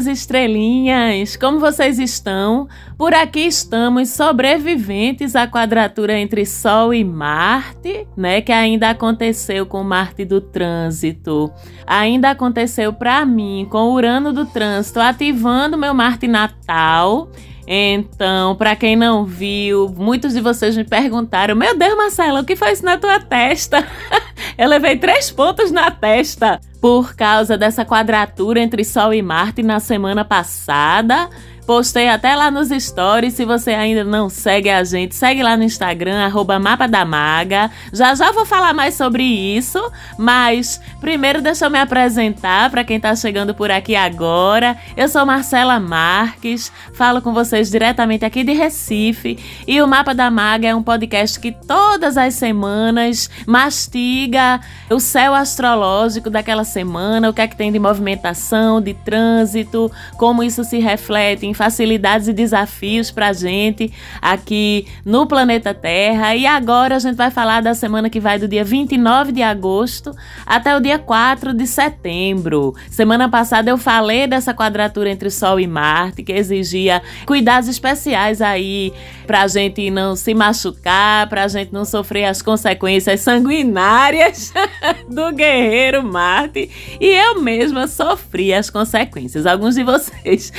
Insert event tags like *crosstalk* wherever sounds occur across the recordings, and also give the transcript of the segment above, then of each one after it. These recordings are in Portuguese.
minhas estrelinhas! Como vocês estão? Por aqui estamos sobreviventes à quadratura entre Sol e Marte, né? Que ainda aconteceu com Marte do trânsito. Ainda aconteceu para mim com Urano do trânsito ativando meu Marte natal então, para quem não viu, muitos de vocês me perguntaram: Meu Deus, Marcela, o que foi isso na tua testa? *laughs* Eu levei três pontos na testa por causa dessa quadratura entre Sol e Marte na semana passada. Postei até lá nos stories. Se você ainda não segue a gente, segue lá no Instagram, arroba Mapa da Maga. Já já vou falar mais sobre isso, mas primeiro deixa eu me apresentar para quem está chegando por aqui agora. Eu sou Marcela Marques, falo com vocês diretamente aqui de Recife e o Mapa da Maga é um podcast que todas as semanas mastiga o céu astrológico daquela semana, o que é que tem de movimentação, de trânsito, como isso se reflete em facilidades e desafios para a gente aqui no planeta Terra. E agora a gente vai falar da semana que vai do dia 29 de agosto até o dia 4 de setembro. Semana passada eu falei dessa quadratura entre Sol e Marte, que exigia cuidados especiais aí para a gente não se machucar, para a gente não sofrer as consequências sanguinárias *laughs* do guerreiro Marte. E eu mesma sofri as consequências. Alguns de vocês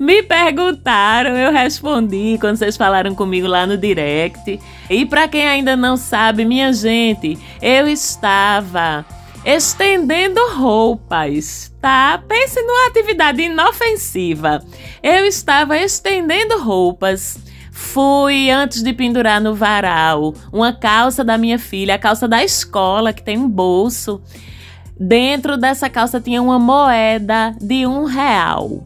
me perguntaram perguntaram, eu respondi quando vocês falaram comigo lá no direct. E para quem ainda não sabe, minha gente, eu estava estendendo roupas, tá? Pense numa atividade inofensiva. Eu estava estendendo roupas. Fui antes de pendurar no varal uma calça da minha filha, a calça da escola que tem um bolso. Dentro dessa calça tinha uma moeda de um real.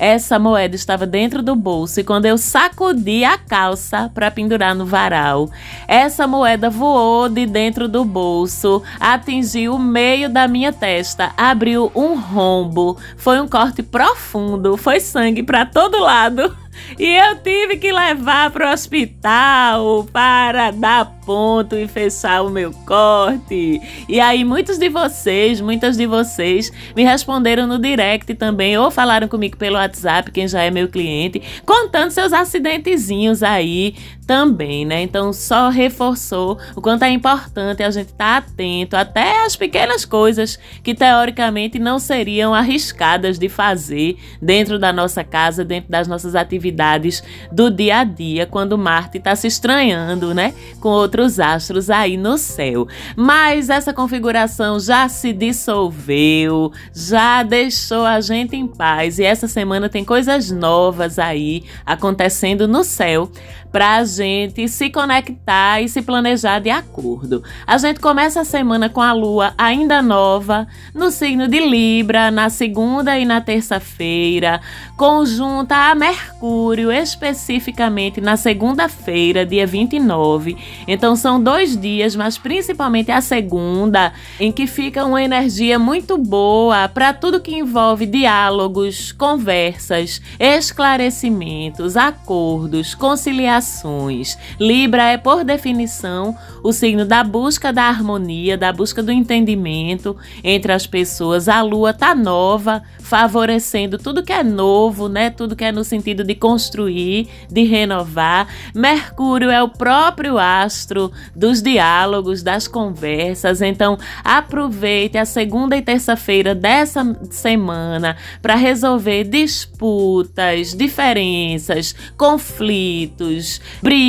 Essa moeda estava dentro do bolso e quando eu sacudi a calça para pendurar no varal, essa moeda voou de dentro do bolso, atingiu o meio da minha testa, abriu um rombo. Foi um corte profundo, foi sangue para todo lado. E eu tive que levar para o hospital para dar ponto e fechar o meu corte. E aí muitos de vocês, muitas de vocês me responderam no direct também ou falaram comigo pelo WhatsApp, quem já é meu cliente, contando seus acidentezinhos aí também, né? Então só reforçou o quanto é importante a gente estar tá atento até as pequenas coisas que teoricamente não seriam arriscadas de fazer dentro da nossa casa, dentro das nossas atividades do dia a dia, quando Marte está se estranhando, né? Com outros astros aí no céu. Mas essa configuração já se dissolveu, já deixou a gente em paz e essa semana tem coisas novas aí acontecendo no céu para a gente se conectar e se planejar de acordo. A gente começa a semana com a lua ainda nova no signo de Libra, na segunda e na terça-feira, conjunta a Mercúrio, especificamente na segunda-feira, dia 29. Então são dois dias, mas principalmente a segunda, em que fica uma energia muito boa para tudo que envolve diálogos, conversas, esclarecimentos, acordos, Libra é, por definição, o signo da busca da harmonia, da busca do entendimento entre as pessoas. A lua tá nova, favorecendo tudo que é novo, né? Tudo que é no sentido de construir, de renovar. Mercúrio é o próprio astro dos diálogos, das conversas. Então, aproveite a segunda e terça-feira dessa semana para resolver disputas, diferenças, conflitos, brigas,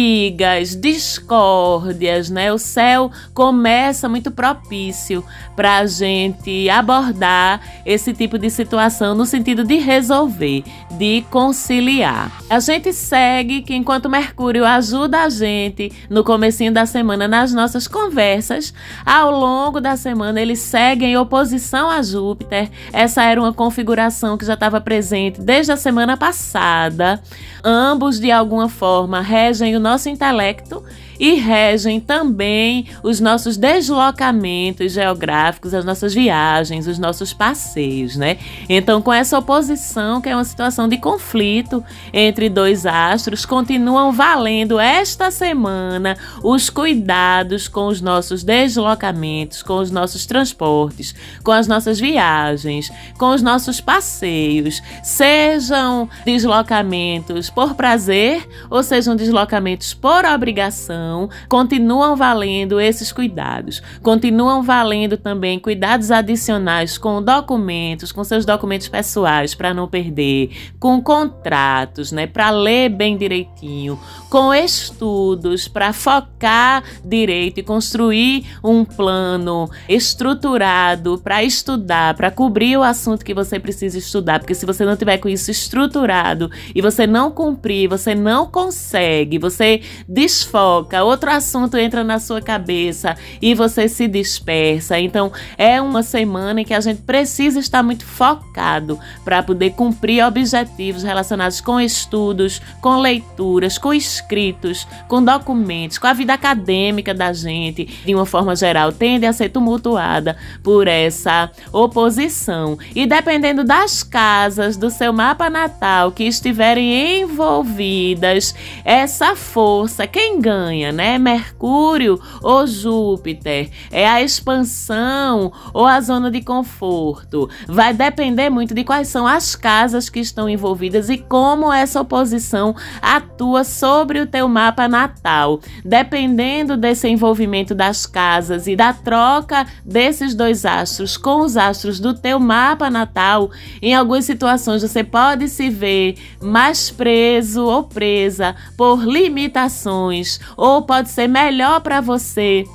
discórdias, né? O céu começa muito propício para a gente abordar esse tipo de situação no sentido de resolver, de conciliar. A gente segue que enquanto Mercúrio ajuda a gente no comecinho da semana nas nossas conversas, ao longo da semana ele segue em oposição a Júpiter. Essa era uma configuração que já estava presente desde a semana passada. Ambos de alguma forma regem o nosso intelecto e regem também os nossos deslocamentos geográficos, as nossas viagens, os nossos passeios, né? Então, com essa oposição, que é uma situação de conflito entre dois astros, continuam valendo esta semana os cuidados com os nossos deslocamentos, com os nossos transportes, com as nossas viagens, com os nossos passeios, sejam deslocamentos por prazer ou sejam deslocamentos por obrigação, continuam valendo esses cuidados. Continuam valendo também cuidados adicionais com documentos, com seus documentos pessoais para não perder, com contratos, né, para ler bem direitinho, com estudos para focar direito e construir um plano estruturado para estudar, para cobrir o assunto que você precisa estudar, porque se você não tiver com isso estruturado e você não cumprir, você não consegue, você desfoca, outro assunto entra na sua cabeça e você se dispersa. Então, é uma semana em que a gente precisa estar muito focado para poder cumprir objetivos relacionados com estudos, com leituras, com escrita escritos, com documentos, com a vida acadêmica da gente, de uma forma geral, tende a ser tumultuada por essa oposição. E dependendo das casas do seu mapa natal que estiverem envolvidas, essa força, quem ganha, né? Mercúrio ou Júpiter? É a expansão ou a zona de conforto? Vai depender muito de quais são as casas que estão envolvidas e como essa oposição atua sobre sobre o teu mapa natal. Dependendo desse envolvimento das casas e da troca desses dois astros com os astros do teu mapa natal, em algumas situações você pode se ver mais preso ou presa por limitações, ou pode ser melhor para você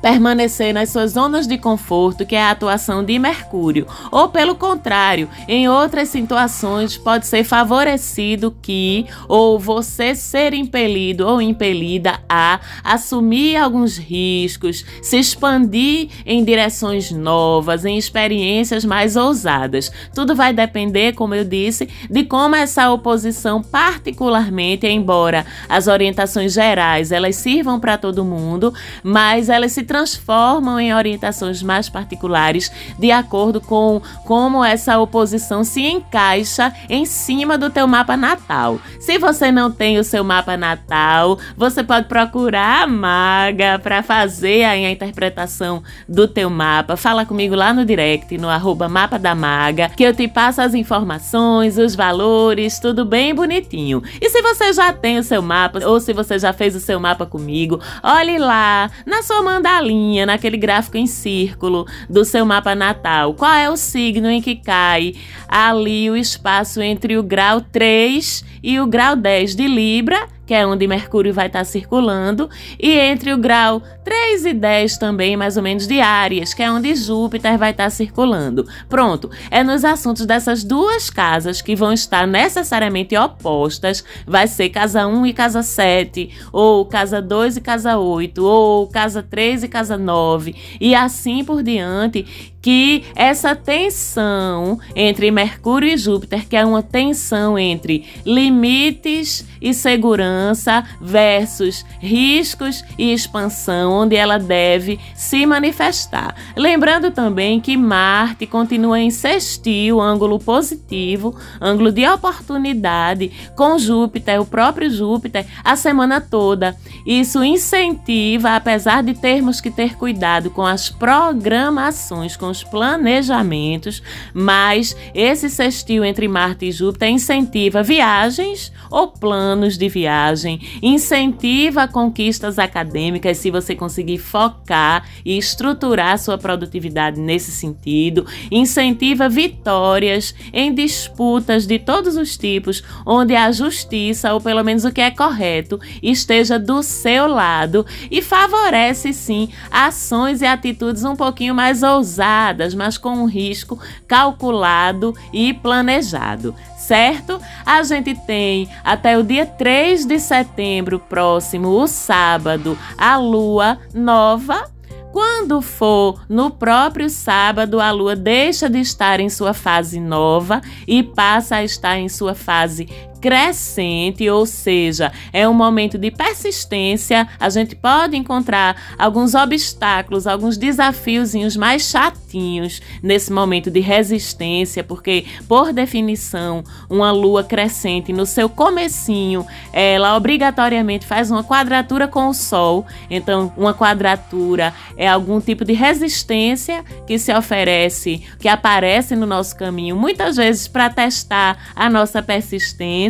permanecer nas suas zonas de conforto, que é a atuação de Mercúrio, ou pelo contrário, em outras situações pode ser favorecido que ou você ser impelido ou impelida a assumir alguns riscos, se expandir em direções novas, em experiências mais ousadas. Tudo vai depender, como eu disse, de como essa oposição particularmente, embora as orientações gerais elas sirvam para todo mundo, mas elas se transformam em orientações mais particulares de acordo com como essa oposição se encaixa em cima do teu mapa natal. Se você não tem o seu mapa natal, você pode procurar a maga para fazer aí a interpretação do teu mapa. Fala comigo lá no direct, no arroba mapa da maga, que eu te passo as informações, os valores, tudo bem bonitinho. E se você já tem o seu mapa, ou se você já fez o seu mapa comigo, olhe lá na sua linha, naquele gráfico em círculo do seu mapa natal, qual é o signo em que cai ali o espaço entre o grau 3 e o grau 10 de Libra que é onde Mercúrio vai estar circulando, e entre o grau 3 e 10 também, mais ou menos, de Áries, que é onde Júpiter vai estar circulando. Pronto, é nos assuntos dessas duas casas que vão estar necessariamente opostas, vai ser casa 1 e casa 7, ou casa 2 e casa 8, ou casa 3 e casa 9, e assim por diante, que essa tensão entre Mercúrio e Júpiter, que é uma tensão entre limites e segurança versus riscos e expansão, onde ela deve se manifestar. Lembrando também que Marte continua em sextil, ângulo positivo, ângulo de oportunidade com Júpiter, o próprio Júpiter, a semana toda. Isso incentiva, apesar de termos que ter cuidado com as programações, com os planejamentos, mas esse sextil entre Marte e Júpiter incentiva viagens ou planos de viagem, incentiva conquistas acadêmicas se você conseguir focar e estruturar sua produtividade nesse sentido, incentiva vitórias em disputas de todos os tipos, onde a justiça, ou pelo menos o que é correto, esteja do seu lado e favorece sim ações e atitudes um pouquinho mais ousadas, mas com um risco calculado e planejado certo? A gente tem até o dia 3 de setembro próximo, o sábado, a lua nova quando for no próprio sábado, a lua deixa de estar em sua fase nova e passa a estar em sua fase crescente, ou seja, é um momento de persistência. A gente pode encontrar alguns obstáculos, alguns desafiozinhos mais chatinhos nesse momento de resistência, porque por definição, uma lua crescente no seu comecinho, ela obrigatoriamente faz uma quadratura com o sol. Então, uma quadratura é algum tipo de resistência que se oferece, que aparece no nosso caminho, muitas vezes para testar a nossa persistência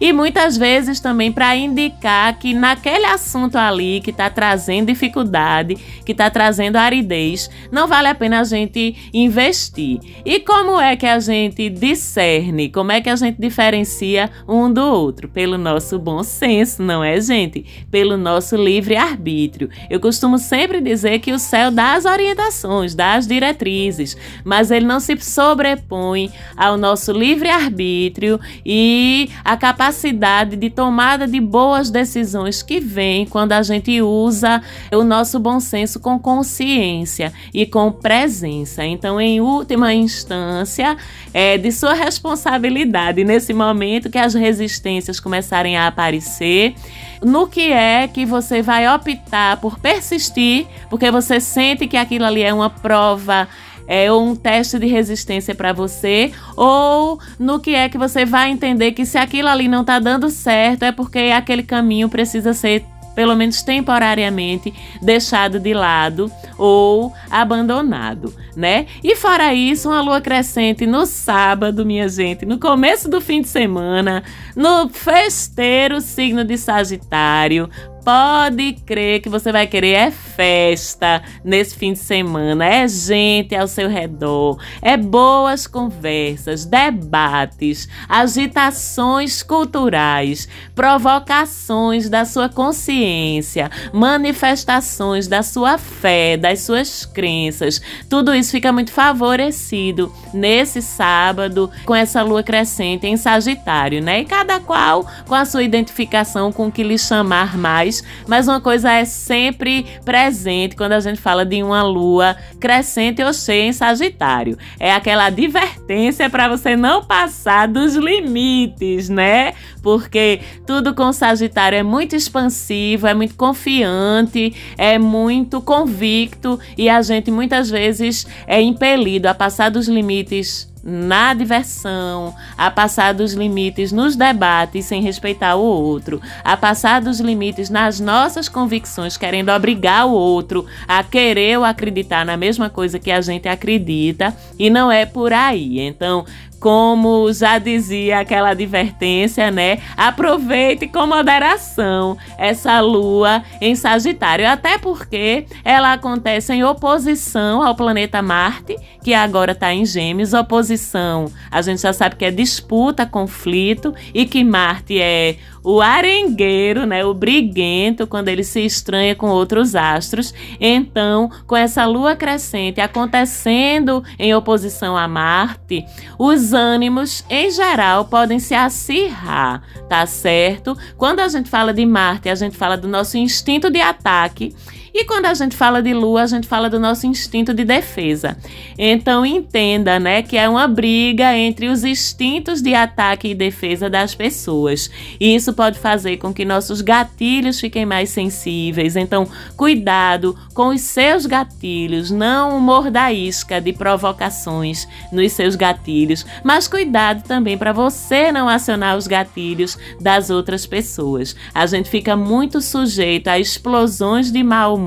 e muitas vezes também para indicar que naquele assunto ali que está trazendo dificuldade, que está trazendo aridez, não vale a pena a gente investir. E como é que a gente discerne? Como é que a gente diferencia um do outro? Pelo nosso bom senso, não é, gente? Pelo nosso livre arbítrio. Eu costumo sempre dizer que o céu dá as orientações, dá as diretrizes, mas ele não se sobrepõe ao nosso livre arbítrio e a capacidade de tomada de boas decisões que vem quando a gente usa o nosso bom senso com consciência e com presença. Então, em última instância, é de sua responsabilidade nesse momento que as resistências começarem a aparecer, no que é que você vai optar por persistir, porque você sente que aquilo ali é uma prova é um teste de resistência para você, ou no que é que você vai entender que se aquilo ali não está dando certo, é porque aquele caminho precisa ser pelo menos temporariamente, deixado de lado ou abandonado, né? E fora isso, uma lua crescente no sábado, minha gente, no começo do fim de semana, no festeiro signo de Sagitário, Pode crer que você vai querer é festa nesse fim de semana, é gente ao seu redor, é boas conversas, debates, agitações culturais, provocações da sua consciência, manifestações da sua fé, das suas crenças. Tudo isso fica muito favorecido nesse sábado com essa lua crescente em Sagitário, né? E cada qual com a sua identificação com o que lhe chamar mais mas uma coisa é sempre presente quando a gente fala de uma lua crescente ou cheia em Sagitário. É aquela advertência para você não passar dos limites, né? Porque tudo com Sagitário é muito expansivo, é muito confiante, é muito convicto e a gente muitas vezes é impelido a passar dos limites na diversão, a passar dos limites nos debates sem respeitar o outro, a passar dos limites nas nossas convicções, querendo obrigar o outro a querer ou acreditar na mesma coisa que a gente acredita, e não é por aí. Então, como já dizia aquela advertência, né? Aproveite com moderação essa lua em Sagitário, até porque ela acontece em oposição ao planeta Marte, que agora está em Gêmeos. Oposição, a gente já sabe que é disputa, conflito, e que Marte é o arengueiro, né, o briguento, quando ele se estranha com outros astros. Então, com essa lua crescente acontecendo em oposição a Marte, os ânimos em geral podem se acirrar, tá certo? Quando a gente fala de Marte, a gente fala do nosso instinto de ataque e quando a gente fala de lua, a gente fala do nosso instinto de defesa. Então entenda, né, que é uma briga entre os instintos de ataque e defesa das pessoas. E isso pode fazer com que nossos gatilhos fiquem mais sensíveis. Então, cuidado com os seus gatilhos, não morda isca de provocações nos seus gatilhos, mas cuidado também para você não acionar os gatilhos das outras pessoas. A gente fica muito sujeito a explosões de mau humor,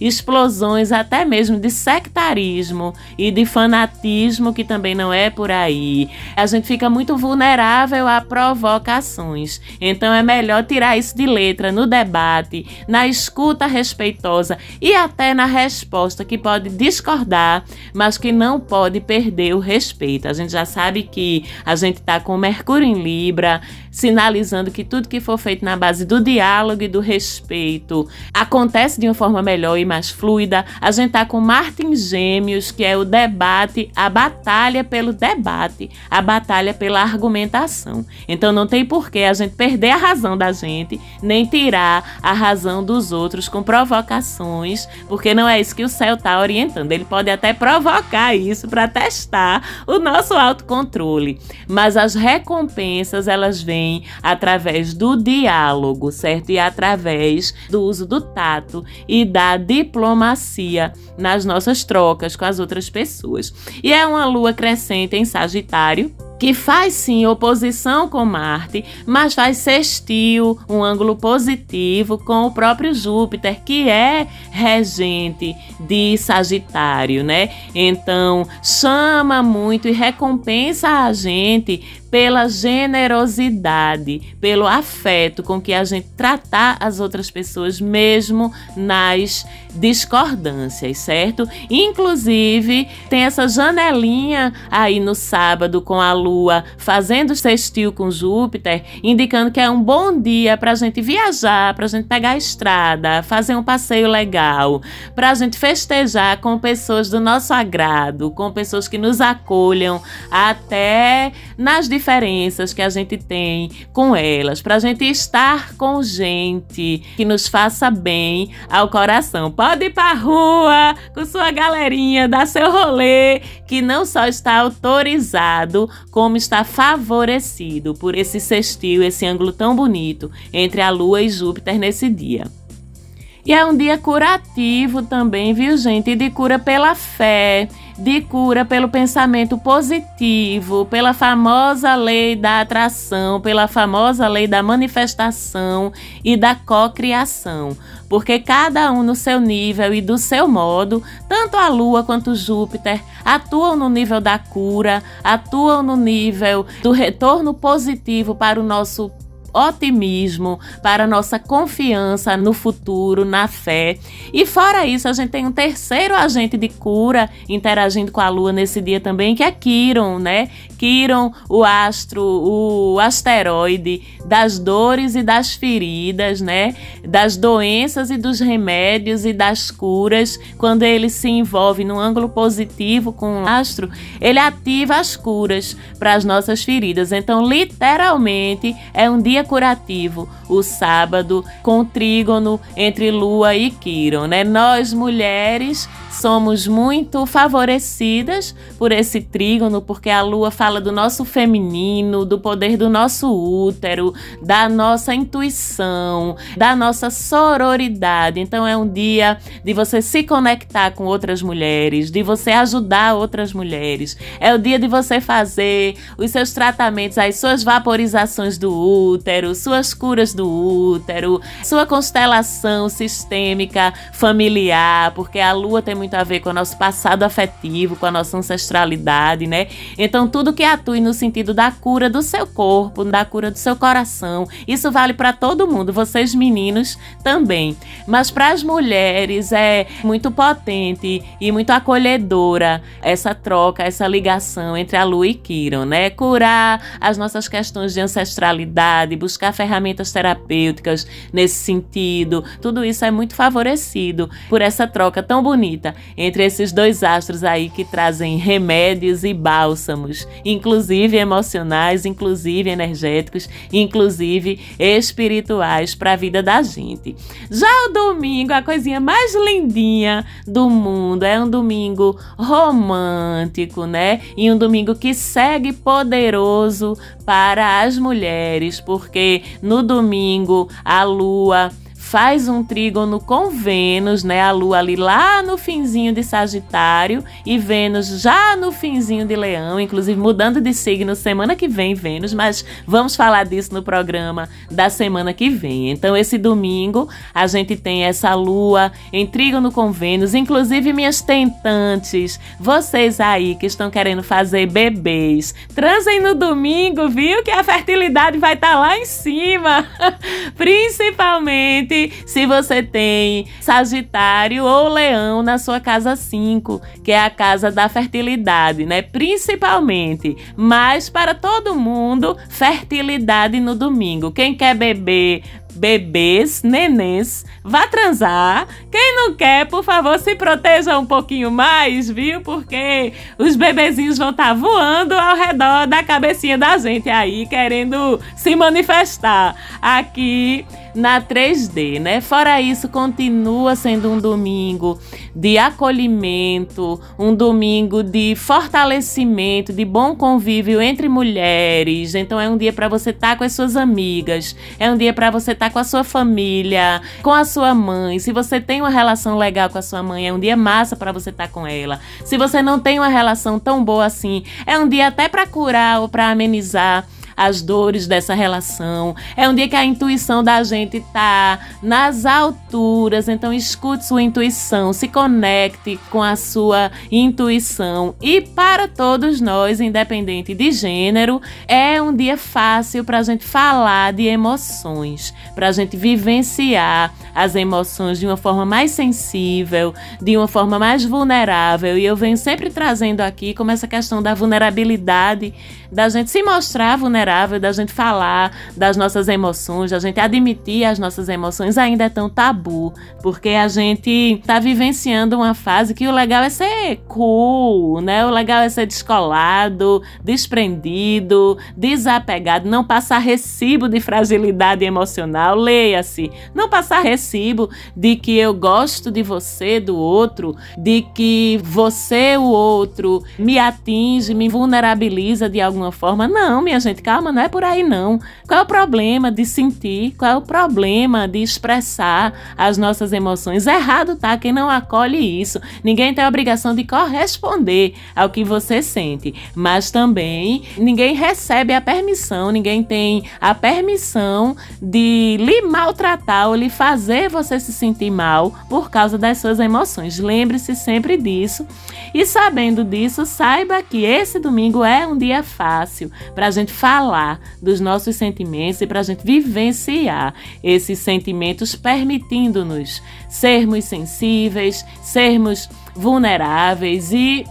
explosões até mesmo de sectarismo e de fanatismo, que também não é por aí. A gente fica muito vulnerável a provocações. Então é melhor tirar isso de letra no debate, na escuta respeitosa e até na resposta que pode discordar, mas que não pode perder o respeito. A gente já sabe que a gente está com Mercúrio em Libra, sinalizando que tudo que for feito na base do diálogo e do respeito acontece de uma forma melhor e mais fluida. A gente tá com Marte em Gêmeos, que é o debate, a batalha pelo debate, a batalha pela argumentação. Então não tem por que a gente perder a razão da gente, nem tirar a razão dos outros com provocações, porque não é isso que o céu tá orientando. Ele pode até provocar isso para testar o nosso autocontrole, mas as recompensas elas vêm através do diálogo, certo? E através do uso do tato e da diplomacia nas nossas trocas com as outras pessoas. E é uma lua crescente em Sagitário que faz sim oposição com Marte, mas faz sextil, um ângulo positivo com o próprio Júpiter, que é regente de Sagitário, né? Então, chama muito e recompensa a gente pela generosidade, pelo afeto com que a gente tratar as outras pessoas, mesmo nas discordâncias, certo? Inclusive, tem essa janelinha aí no sábado com a lua fazendo sextil com Júpiter, indicando que é um bom dia para a gente viajar, para a gente pegar a estrada, fazer um passeio legal, para a gente festejar com pessoas do nosso agrado, com pessoas que nos acolham até nas diferenças que a gente tem com elas, para a gente estar com gente que nos faça bem ao coração. Pode ir para rua com sua galerinha, dar seu rolê, que não só está autorizado, como está favorecido por esse sextil, esse ângulo tão bonito entre a Lua e Júpiter nesse dia. E é um dia curativo também, viu, gente? E de cura pela fé, de cura pelo pensamento positivo, pela famosa lei da atração, pela famosa lei da manifestação e da cocriação. Porque cada um no seu nível e do seu modo, tanto a Lua quanto Júpiter atuam no nível da cura, atuam no nível do retorno positivo para o nosso otimismo, para nossa confiança no futuro, na fé. E fora isso, a gente tem um terceiro agente de cura interagindo com a Lua nesse dia também, que é Quiron, né? Quiron, o astro, o asteroide das dores e das feridas, né? Das doenças e dos remédios e das curas. Quando ele se envolve num ângulo positivo com o astro, ele ativa as curas para as nossas feridas. Então, literalmente, é um dia curativo, o sábado, com trígono entre Lua e Quiron, né? Nós mulheres somos muito favorecidas por esse trígono, porque a lua fala do nosso feminino, do poder do nosso útero, da nossa intuição, da nossa sororidade. Então é um dia de você se conectar com outras mulheres, de você ajudar outras mulheres. É o dia de você fazer os seus tratamentos, as suas vaporizações do útero, suas curas do útero, sua constelação sistêmica familiar, porque a lua tem muito muito a ver com o nosso passado afetivo, com a nossa ancestralidade, né? Então, tudo que atue no sentido da cura do seu corpo, da cura do seu coração, isso vale para todo mundo, vocês meninos também. Mas para as mulheres é muito potente e muito acolhedora essa troca, essa ligação entre a Lua e Kiron, né? Curar as nossas questões de ancestralidade, buscar ferramentas terapêuticas nesse sentido, tudo isso é muito favorecido por essa troca tão bonita entre esses dois astros aí que trazem remédios e bálsamos, inclusive emocionais, inclusive energéticos, inclusive espirituais para a vida da gente. Já o domingo, a coisinha mais lindinha do mundo, é um domingo romântico, né? E um domingo que segue poderoso para as mulheres, porque no domingo a lua faz um trígono com Vênus, né? A Lua ali lá no finzinho de Sagitário e Vênus já no finzinho de Leão, inclusive mudando de signo semana que vem, Vênus, mas vamos falar disso no programa da semana que vem. Então, esse domingo a gente tem essa Lua em trígono com Vênus, inclusive minhas tentantes, vocês aí que estão querendo fazer bebês, transem no domingo, viu? Que a fertilidade vai estar tá lá em cima, *laughs* principalmente Principalmente se você tem Sagitário ou Leão na sua casa 5, que é a casa da fertilidade, né? Principalmente. Mas para todo mundo, fertilidade no domingo. Quem quer beber bebês, nenês, vá transar. Quem não quer, por favor, se proteja um pouquinho mais, viu? Porque os bebezinhos vão estar tá voando ao redor da cabecinha da gente aí, querendo se manifestar aqui na 3D, né? Fora isso, continua sendo um domingo de acolhimento, um domingo de fortalecimento, de bom convívio entre mulheres. Então é um dia para você estar tá com as suas amigas, é um dia para você estar tá com a sua família, com a sua mãe. Se você tem uma relação legal com a sua mãe, é um dia massa para você estar tá com ela. Se você não tem uma relação tão boa assim, é um dia até para curar ou para amenizar as dores dessa relação. É um dia que a intuição da gente tá nas alturas, então escute sua intuição, se conecte com a sua intuição. E para todos nós, independente de gênero, é um dia fácil para a gente falar de emoções, para a gente vivenciar as emoções de uma forma mais sensível, de uma forma mais vulnerável. E eu venho sempre trazendo aqui como essa questão da vulnerabilidade, da gente se mostrar vulnerável, da gente falar das nossas emoções, da gente admitir as nossas emoções, ainda é tão tabu, porque a gente tá vivenciando uma fase que o legal é ser cool, né? O legal é ser descolado, desprendido, desapegado, não passar recibo de fragilidade emocional. Leia-se, não passar recibo de que eu gosto de você, do outro, de que você, o outro, me atinge, me vulnerabiliza de alguma forma. Não, minha gente, calma, não é por aí não. Qual é o problema de sentir? Qual é o problema de expressar as nossas emoções? Errado tá quem não acolhe isso. Ninguém tem a obrigação de corresponder ao que você sente, mas também ninguém recebe a permissão, ninguém tem a permissão de lhe maltratar ou lhe fazer fazer você se sentir mal por causa das suas emoções. Lembre-se sempre disso. E sabendo disso, saiba que esse domingo é um dia fácil para a gente falar dos nossos sentimentos e para a gente vivenciar esses sentimentos, permitindo-nos sermos sensíveis, sermos vulneráveis e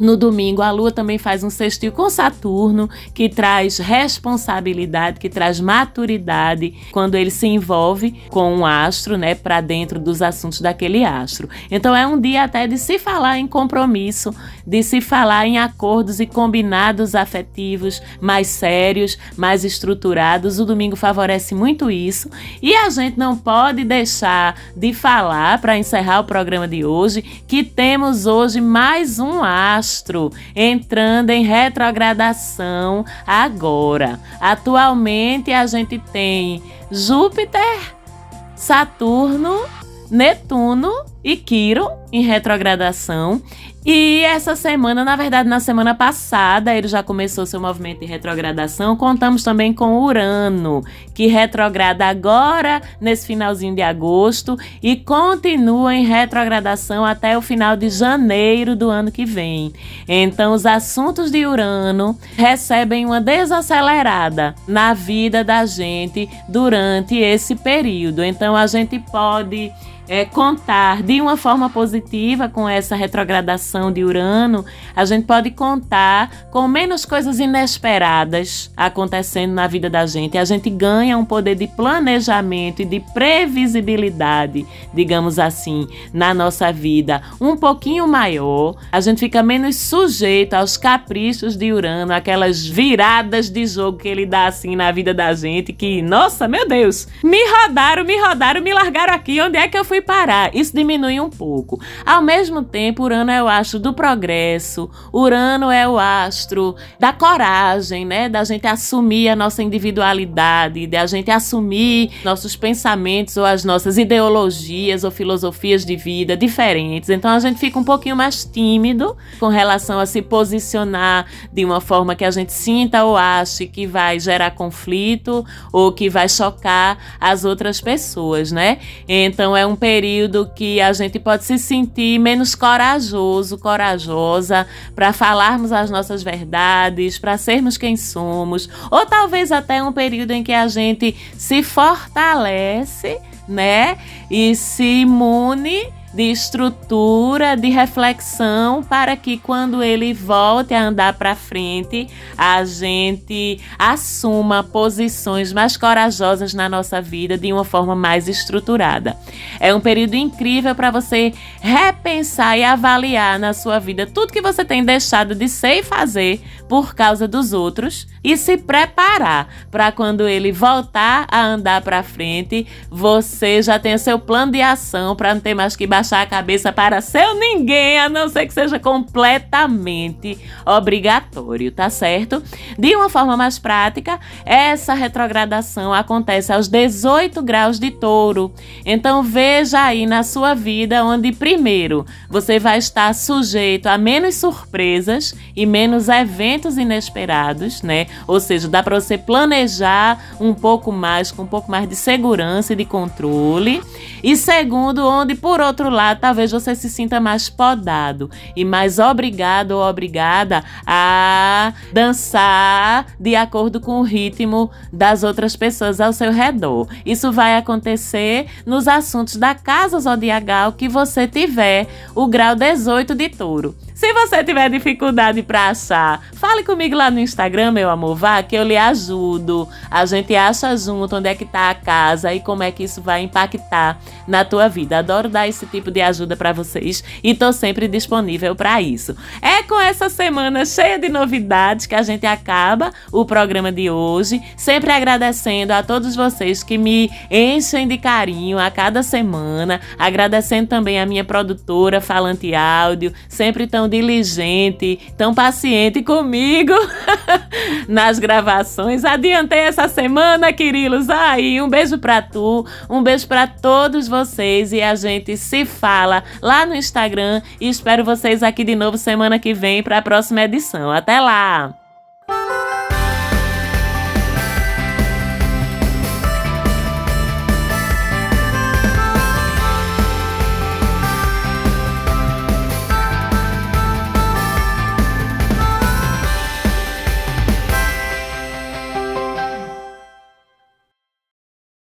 no domingo, a Lua também faz um sextil com Saturno, que traz responsabilidade, que traz maturidade quando ele se envolve com um astro, né, para dentro dos assuntos daquele astro. Então é um dia até de se falar em compromisso, de se falar em acordos e combinados afetivos mais sérios, mais estruturados. O domingo favorece muito isso e a gente não pode deixar de falar para encerrar o programa de hoje que temos hoje mais um astro astro entrando em retrogradação agora. Atualmente a gente tem Júpiter, Saturno, Netuno e Quiron em retrogradação e essa semana, na verdade, na semana passada, ele já começou seu movimento de retrogradação. Contamos também com Urano, que retrograda agora nesse finalzinho de agosto e continua em retrogradação até o final de janeiro do ano que vem. Então, os assuntos de Urano recebem uma desacelerada na vida da gente durante esse período. Então, a gente pode é, contar de uma forma positiva com essa retrogradação de Urano, a gente pode contar com menos coisas inesperadas acontecendo na vida da gente. A gente ganha um poder de planejamento e de previsibilidade, digamos assim, na nossa vida um pouquinho maior. A gente fica menos sujeito aos caprichos de Urano, aquelas viradas de jogo que ele dá assim na vida da gente, que, nossa, meu Deus, me rodaram, me rodaram, me largaram aqui, onde é que eu fui parar. Isso diminui um pouco. Ao mesmo tempo, Urano é o astro do progresso, Urano é o astro da coragem, né? Da gente assumir a nossa individualidade, da gente assumir nossos pensamentos ou as nossas ideologias ou filosofias de vida diferentes. Então a gente fica um pouquinho mais tímido com relação a se posicionar de uma forma que a gente sinta ou ache que vai gerar conflito ou que vai chocar as outras pessoas, né? Então é um período período que a gente pode se sentir menos corajoso, corajosa para falarmos as nossas verdades, para sermos quem somos, ou talvez até um período em que a gente se fortalece né? E se imune de estrutura, de reflexão, para que quando ele volte a andar para frente, a gente assuma posições mais corajosas na nossa vida de uma forma mais estruturada. É um período incrível para você repensar e avaliar na sua vida tudo que você tem deixado de ser e fazer por causa dos outros e se preparar para quando ele voltar a andar para frente, você já tenha seu plano de ação para não ter mais que baixar a cabeça para seu ninguém, a não ser que seja completamente obrigatório, tá certo? De uma forma mais prática, essa retrogradação acontece aos 18 graus de touro. Então veja aí na sua vida onde primeiro você vai estar sujeito a menos surpresas e menos eventos inesperados, né? Ou seja, dá para você planejar um pouco mais, com um pouco mais de segurança e de controle. E segundo, onde por outro lado, talvez você se sinta mais podado e mais obrigado ou obrigada a dançar de acordo com o ritmo das outras pessoas ao seu redor. Isso vai acontecer nos assuntos da casa zodiacal que você tiver o grau 18 de touro. Se você tiver dificuldade para achar, fale comigo lá no Instagram, meu amor, vá que eu lhe ajudo. A gente acha junto onde é que tá a casa e como é que isso vai impactar na tua vida. Adoro dar esse tipo de ajuda para vocês e tô sempre disponível para isso. É com essa semana cheia de novidades que a gente acaba o programa de hoje, sempre agradecendo a todos vocês que me enchem de carinho a cada semana, agradecendo também a minha produtora Falante Áudio, sempre tão diligente, tão paciente comigo *laughs* nas gravações. Adiantei essa semana, Quirilos. Aí, um beijo pra tu, um beijo para todos vocês e a gente se fala lá no Instagram e espero vocês aqui de novo semana que vem para a próxima edição. Até lá!